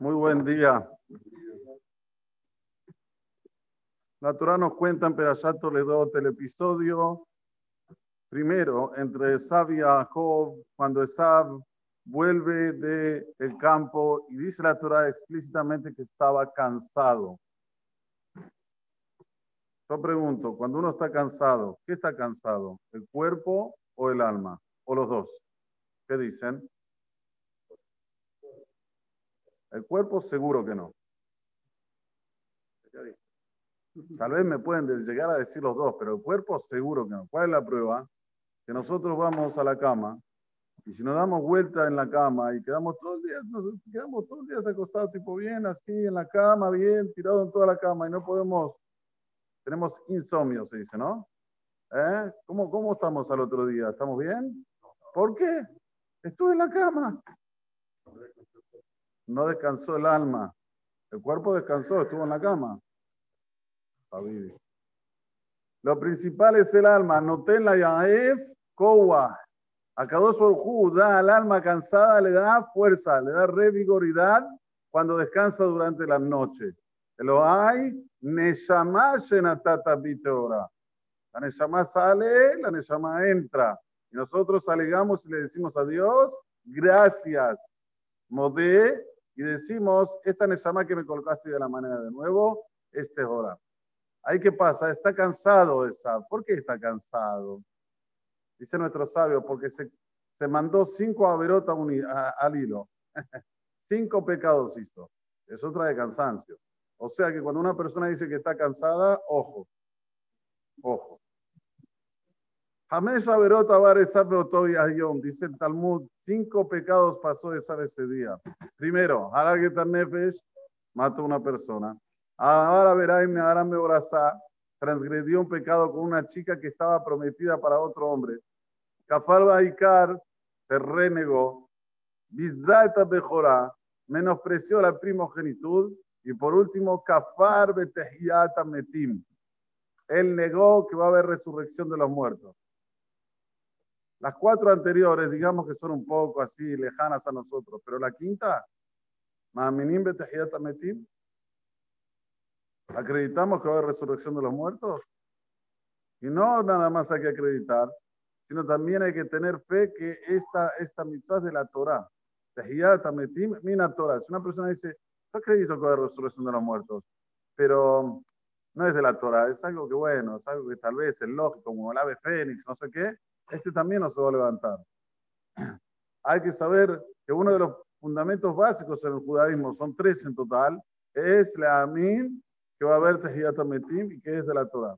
Muy buen día. La Torah nos cuenta en Perashat Toledot el episodio primero entre Esab y Jacob, cuando Esab vuelve del el campo y dice la Torah explícitamente que estaba cansado. Yo pregunto, cuando uno está cansado, ¿qué está cansado? ¿El cuerpo o el alma? ¿O los dos? ¿Qué dicen? El cuerpo seguro que no. Tal vez me pueden llegar a decir los dos, pero el cuerpo seguro que no. ¿Cuál es la prueba? Que nosotros vamos a la cama y si nos damos vuelta en la cama y quedamos todos los días, quedamos todos los días acostados, tipo bien así en la cama, bien tirado en toda la cama y no podemos, tenemos insomnio, se dice, ¿no? ¿Eh? ¿Cómo, ¿Cómo estamos al otro día? ¿Estamos bien? ¿Por qué? Estuve en la cama. No descansó el alma. El cuerpo descansó, estuvo en la cama. Lo principal es el alma. Noten la Yaef Kowa. A Kadosh da al alma cansada, le da fuerza, le da revigoridad cuando descansa durante la noche. Lo hay, Neshama Shenatata Biteora. La Neshama sale, la Neshama entra. Y nosotros alegamos y le decimos a Dios, gracias. Modé, y decimos, esta Neshama que me colocaste de la manera de nuevo, este es hora. Ahí qué pasa, está cansado esa. ¿Por qué está cansado? Dice nuestro sabio, porque se, se mandó cinco averotas al hilo. cinco pecados hizo. Eso trae cansancio. O sea que cuando una persona dice que está cansada, ojo. Ojo. Hamesh Averota dice el Talmud, cinco pecados pasó esa ese día. Primero, Haragetan Nefesh, mató a una persona. Ahora Veraim me Orasá, transgredió un pecado con una chica que estaba prometida para otro hombre. Kafar Baikar se renegó. Bizata Bejorá, menospreció la primogenitud. Y por último, Kafar Betehiyata Metim. Él negó que va a haber resurrección de los muertos. Las cuatro anteriores, digamos que son un poco así lejanas a nosotros, pero la quinta, acreditamos que va a haber resurrección de los muertos. Y no nada más hay que acreditar, sino también hay que tener fe que esta, esta mitzvah es de la Torah. Mina Torah. Si una persona dice, yo acredito que va a haber resurrección de los muertos, pero no es de la Torah, es algo que bueno, es algo que tal vez es lógico, como el ave fénix, no sé qué, este también no se va a levantar. Hay que saber que uno de los fundamentos básicos en el judaísmo, son tres en total, es la Amin, que va a haber Tehiyat Metim y que es de la Torah.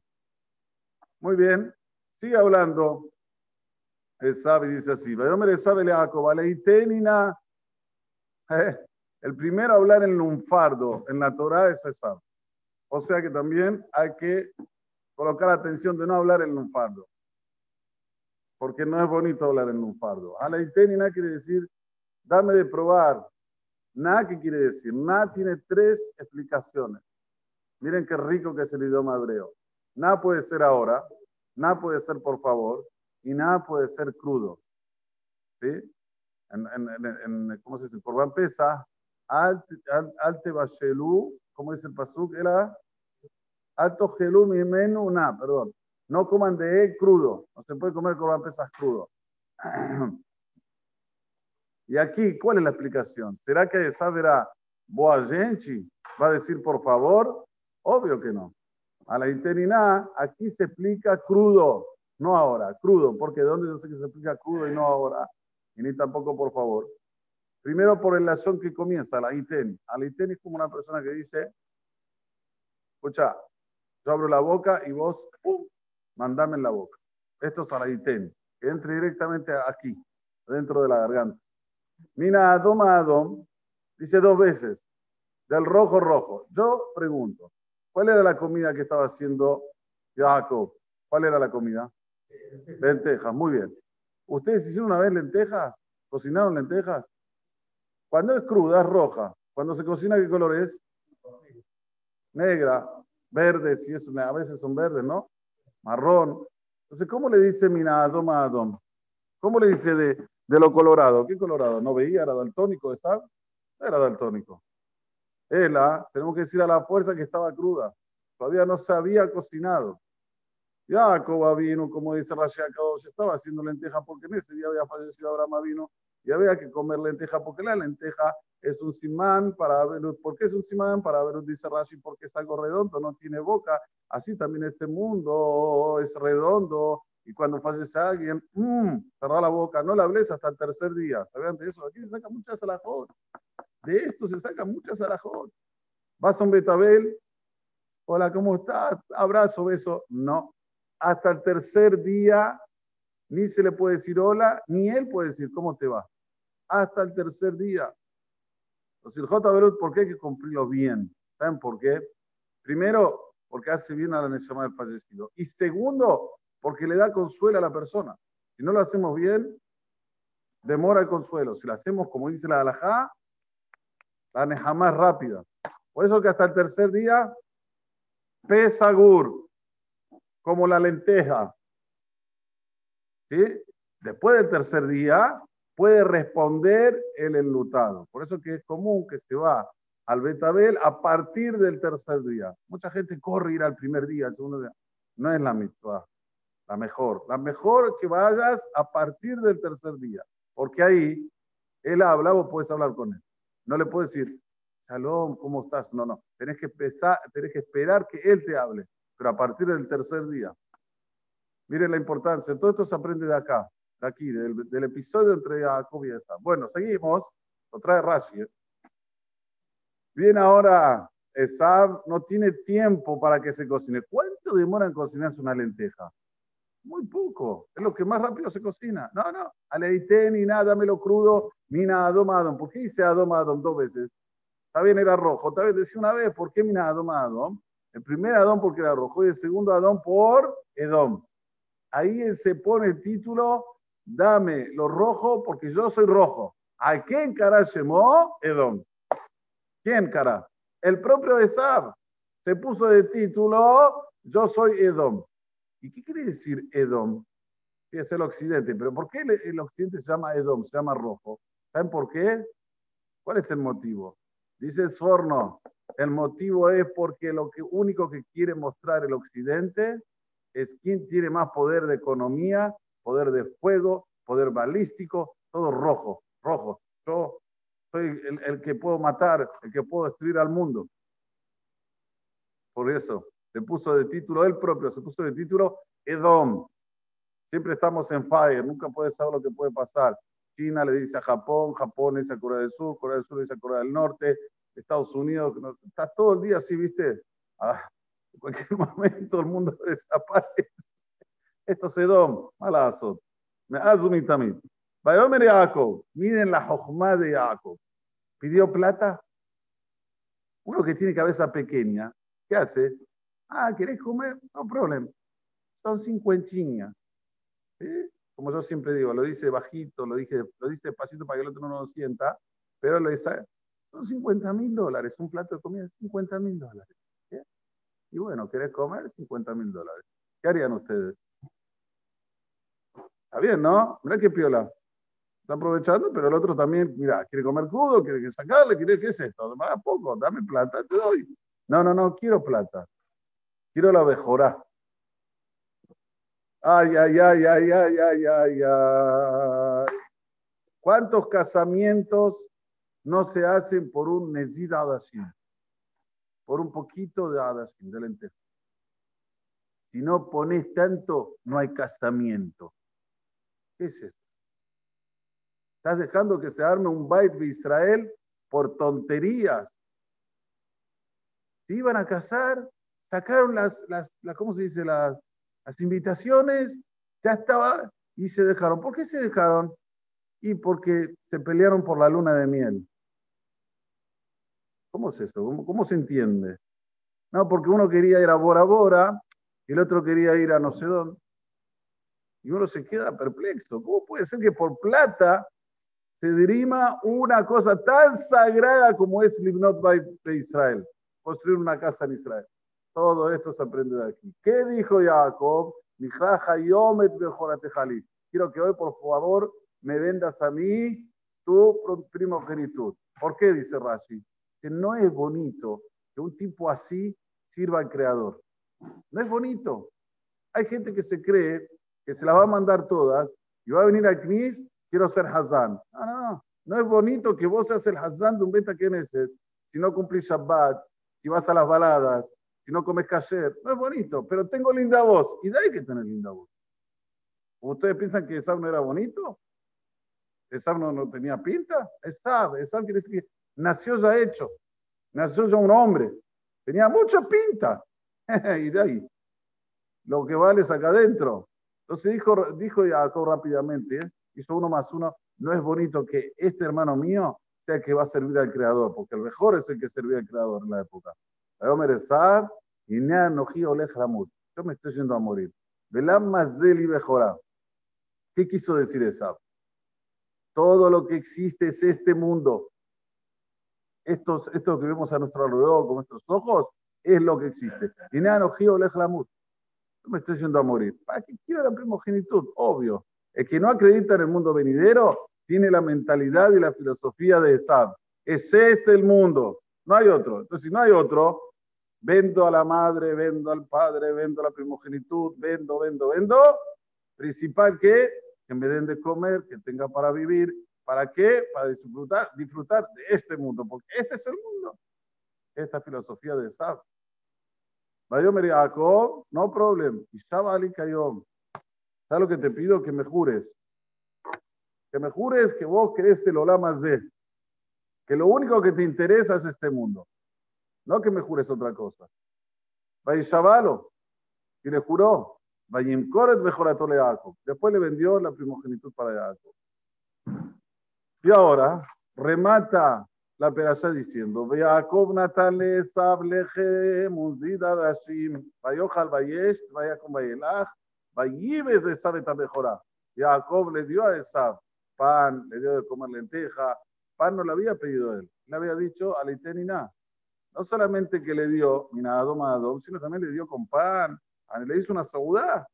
Muy bien, sigue hablando. El sabe dice así, el primero a hablar en lunfardo, en la Torah es Esab. O sea que también hay que colocar atención de no hablar en lunfardo porque no es bonito hablar en un fardo. A la nada quiere decir, dame de probar. Nada que quiere decir. Nada tiene tres explicaciones. Miren qué rico que es el idioma hebreo. Nada puede ser ahora, nada puede ser por favor, y nada puede ser crudo. ¿Sí? En, en, ¿Cómo se dice? Por van pesa, alte bashelu, ¿cómo dice el pasuk? Era alto gelu mi menú, nada, perdón. No coman de crudo. No se puede comer con pesas crudo. Y aquí, ¿cuál es la explicación? ¿Será que saberá boa gente? ¿Va a decir por favor? Obvio que no. A la interina, aquí se explica crudo, no ahora, crudo. Porque ¿dónde yo sé que se explica crudo y no ahora? Y ni tampoco por favor. Primero por el lazón que comienza, la iteni. A la iteni es como una persona que dice, escucha, yo abro la boca y vos, ¡pum! Mandame en la boca. Esto es araitén, que entre directamente aquí, dentro de la garganta. Mina Adom Adom, dice dos veces, del rojo rojo. Yo pregunto, ¿cuál era la comida que estaba haciendo Jacob? ¿Cuál era la comida? Lentejas, muy bien. ¿Ustedes hicieron una vez lentejas? ¿Cocinaron lentejas? Cuando es cruda, es roja. Cuando se cocina, ¿qué color es? Negra, verde, si es a veces son verdes, ¿no? Marrón. Entonces, ¿cómo le dice Mina Adom a Adom? ¿Cómo le dice de de lo colorado. ¿Qué colorado? ¿No veía? ¿Era daltónico esa? Era daltónico. Ella, tenemos que decir a la fuerza que estaba cruda. Todavía no se había cocinado. Jacob vino, como dice Rashi estaba haciendo lenteja porque en ese día había fallecido Abraham vino y había que comer lenteja porque la lenteja es un simán para ver, ¿por qué es un simán? Para ver, dice Rashi, porque es algo redondo, no tiene boca. Así también este mundo es redondo y cuando fallece alguien, mmm, cerrar la boca, no la hables hasta el tercer día. ¿Sabían de eso? Aquí se saca muchas alajot. De esto se saca muchas alajot. Vas a un betabel, hola, ¿cómo estás? Abrazo, beso. No. Hasta el tercer día ni se le puede decir hola, ni él puede decir cómo te va. Hasta el tercer día. Los J. ¿por qué hay que cumplirlo bien? ¿Saben por qué? Primero, porque hace bien a la necesidad del fallecido. Y segundo, porque le da consuelo a la persona. Si no lo hacemos bien, demora el consuelo. Si lo hacemos como dice la alajá, la neja más rápida. Por eso que hasta el tercer día, pesagur, como la lenteja. Después del tercer día, puede responder el enlutado. Por eso que es común que se va al Betabel a partir del tercer día. Mucha gente corre ir al primer día, al segundo día. No es la misma, la mejor. La mejor que vayas a partir del tercer día. Porque ahí él habla, vos puedes hablar con él. No le puedes decir, Shalom, ¿cómo estás? No, no. Tenés que, empezar, tenés que esperar que él te hable. Pero a partir del tercer día. Miren la importancia. Todo esto se aprende de acá, de aquí, del, episodio entre Jacob y Esab. Bueno, seguimos. Lo trae Rashi. ¿eh? Bien, ahora Esab no tiene tiempo para que se cocine. ¿Cuánto demora en cocinarse una lenteja? Muy poco. Es lo que más rápido se cocina. No, no. Aleité ni nada, dámelo crudo, ni nada, Adom ¿Por qué dice Adom Adom dos veces? Está bien, era rojo. Tal vez decía una vez, ¿por qué mi nada Adom Adom? El primer Adón porque era rojo y el segundo Adón por Edom. Ahí se pone el título, dame lo rojo porque yo soy rojo. ¿A quién cara llamó? Edom. ¿Quién cara? El propio Esab se puso de título, yo soy Edom. ¿Y qué quiere decir Edom? Es el occidente, pero ¿por qué el, occidente se llama Edom, se llama rojo? ¿Saben por qué? ¿Cuál es el motivo? Dice Sforno, el motivo es porque lo único que quiere mostrar el occidente es quién tiene más poder de economía, poder de fuego, poder balístico, todo rojo, rojo. Yo soy el, que puedo matar, el que puedo destruir al mundo. Por eso se puso de título él propio, se puso de título Edom. Siempre estamos en fire, nunca puede saber lo que puede pasar. China le dice a Japón, Japón le dice a Corea del Sur, Corea del Sur le dice a Corea del Norte, Estados Unidos, está todo el día así, ¿viste? Ah, en cualquier momento el mundo desaparece. Esto se dom, malazo. Me azumi también. Vayomer Jacob, miren la jojma de Jacob. ¿Pidió plata? Uno que tiene cabeza pequeña, ¿qué hace? Ah, ¿querés comer? No problema. Son cincuentinhas. ¿Sí? Como yo siempre digo, lo dice bajito, lo, dije, lo dice despacito para que el otro no lo sienta, pero lo dice, son 50 mil dólares. Un plato de comida es 50 mil dólares. Y bueno, ¿querés comer? 50 mil dólares. ¿Qué harían ustedes? Está bien, ¿no? Mira qué piola. Está aprovechando, pero el otro también, mira, quiere comer crudo, quiere sacarle, quiere, ¿qué es esto? Más poco, dame plata, te doy. No, no, no, quiero plata. Quiero la mejora. Ay, ay, ay, ay, ay, ay, ay, ay. ¿Cuántos casamientos no se hacen por un Nezid Adashim? Por un poquito de Adashim, de. Si no pones tanto, no hay casamiento. ¿Qué es esto? Estás dejando que se arme un bait de Israel por tonterías. Se iban a casar, sacaron las, las, ¿cómo se dice? Las, las invitaciones, ya estaba y se dejaron. ¿Por qué se dejaron? Y porque se pelearon por la luna de miel. ¿Cómo es eso? ¿Cómo, se entiende? No, porque uno quería ir a Bora Bora el otro quería ir a no sé dónde. Y uno se queda perplexo. ¿Cómo puede ser que por plata se dirima una cosa tan sagrada como es Libnot de Israel? Construir una casa en Israel. Todo esto se aprende de aquí. ¿Qué dijo Jacob? Quiero que hoy, por favor, me vendas a mí tu primogenitud. ¿Por qué? Dice Rashi. Que no es bonito que un tipo así sirva al Creador. No es bonito. Hay gente que se cree que se las va a mandar todas y va a venir al Knis, quiero ser Hazán. No, no, no. Es bonito que vos seas el Hazán de un Beta Knesset si no cumplís Shabbat, si vas a las baladas, si no comes kasher. No es bonito, pero tengo linda voz. Y de ahí que tener linda voz. ¿Ustedes piensan que Esab no era bonito? ¿Esab no, no tenía pinta? Esab, Esab quiere decir que nació ya hecho. Nació ya un hombre. Tenía mucha pinta. y de ahí. Lo que vale es acá adentro. Entonces dijo, dijo Jacob rápidamente, ¿eh? hizo uno más uno. No es bonito que este hermano mío sea el que va a servir al Creador, porque el mejor es el que servía al Creador en la época. Yo me estoy yendo a morir. y mejora. ¿Qué quiso decir esa? Todo lo que existe es este mundo. Estos, esto que vemos a nuestro alrededor con nuestros ojos es lo que existe. Y nada, no Yo me estoy yendo a morir. ¿Para qué quiero la primogenitud? Obvio. El que no acredita en el mundo venidero tiene la mentalidad y la filosofía de Esab. Es este el mundo. No hay otro. Entonces, si no hay otro, vendo a la madre, vendo al padre, vendo a la primogenitud, vendo, vendo, vendo. Principal que, que me den de comer, que tenga para vivir. ¿Para qué? Para disfrutar, disfrutar de este mundo, porque este es el mundo. Esta filosofía de Esab. Vayomer Jacob, no problem. Ali Kayom. ¿Sabes lo que te pido? Que me jures. Que me jures que vos crees el Olama de. Que lo único que te interesa es este mundo. No que me jures otra cosa. Vayishabalo. Y le juró. Vayimkoret mejor a Jacob. Después le vendió la primogenitud para Jacob. Y ahora remata la perasha diciendo, Jacob Natale Sableje Munzida Dashim, Vayochal Vayesh, Vayakon Vayelach, Vayibes de Sabeta mejora. Jacob le dio a Esab pan, le dio de comer lenteja. Pan no le había pedido él, le había dicho a nada. No solamente que le dio Minadom Adom, sino también le dio con pan, le hizo una saudá.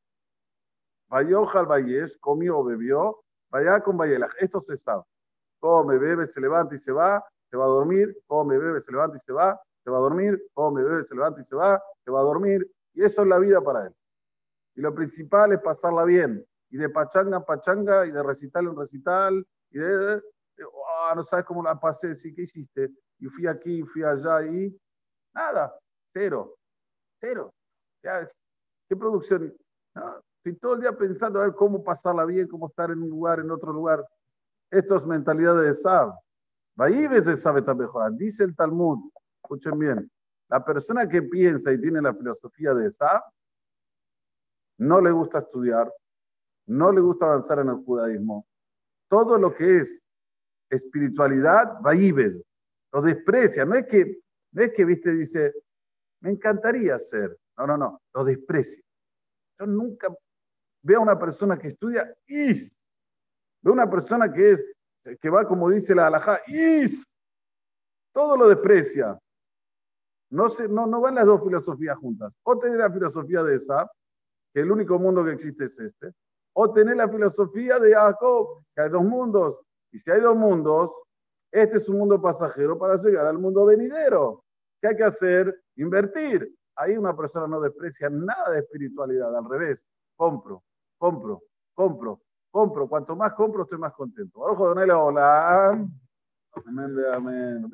Vayochal Vayesh, comió, bebió, vaya con Vayelach. Esto se sabe. Come, bebe, se levanta y se va, se va a dormir, come, bebe, se levanta y se va, se va a dormir, come, bebe, se levanta y se va, se va a dormir. Y eso es la vida para él. Y lo principal es pasarla bien. Y de pachanga a pachanga, y de recital en recital, y de, ah, no sabes cómo la pasé, sí, ¿qué hiciste? Y fui aquí, fui allá, y nada, cero, cero. ¿Qué producción? estoy todo el día pensando a ver cómo pasarla bien, cómo estar en un lugar, en otro lugar. Esto es mentalidad de Sab. Dice el Talmud, escuchen bien, la persona que piensa y tiene la filosofía de esa, no le gusta estudiar, no le gusta avanzar en el judaísmo. Todo lo que es espiritualidad, Vaíbes, lo desprecia. No es que, no es que, viste, dice, me encantaría ser. No, no, no, lo desprecia. Yo nunca veo a una persona que estudia y a una persona que es que va como dice la halajá, y todo lo desprecia. No, se, no, no van las dos filosofías juntas. O tener la filosofía de esa, que el único mundo que existe es este, o tener la filosofía de Jacob, que hay dos mundos. Y si hay dos mundos, este es un mundo pasajero para llegar al mundo venidero. ¿Qué hay que hacer? Invertir. Ahí una persona no desprecia nada de espiritualidad, al revés. Compro, compro, compro, compro. Cuanto más compro, estoy más contento. Ojo, Donel, hola. Amén, amén.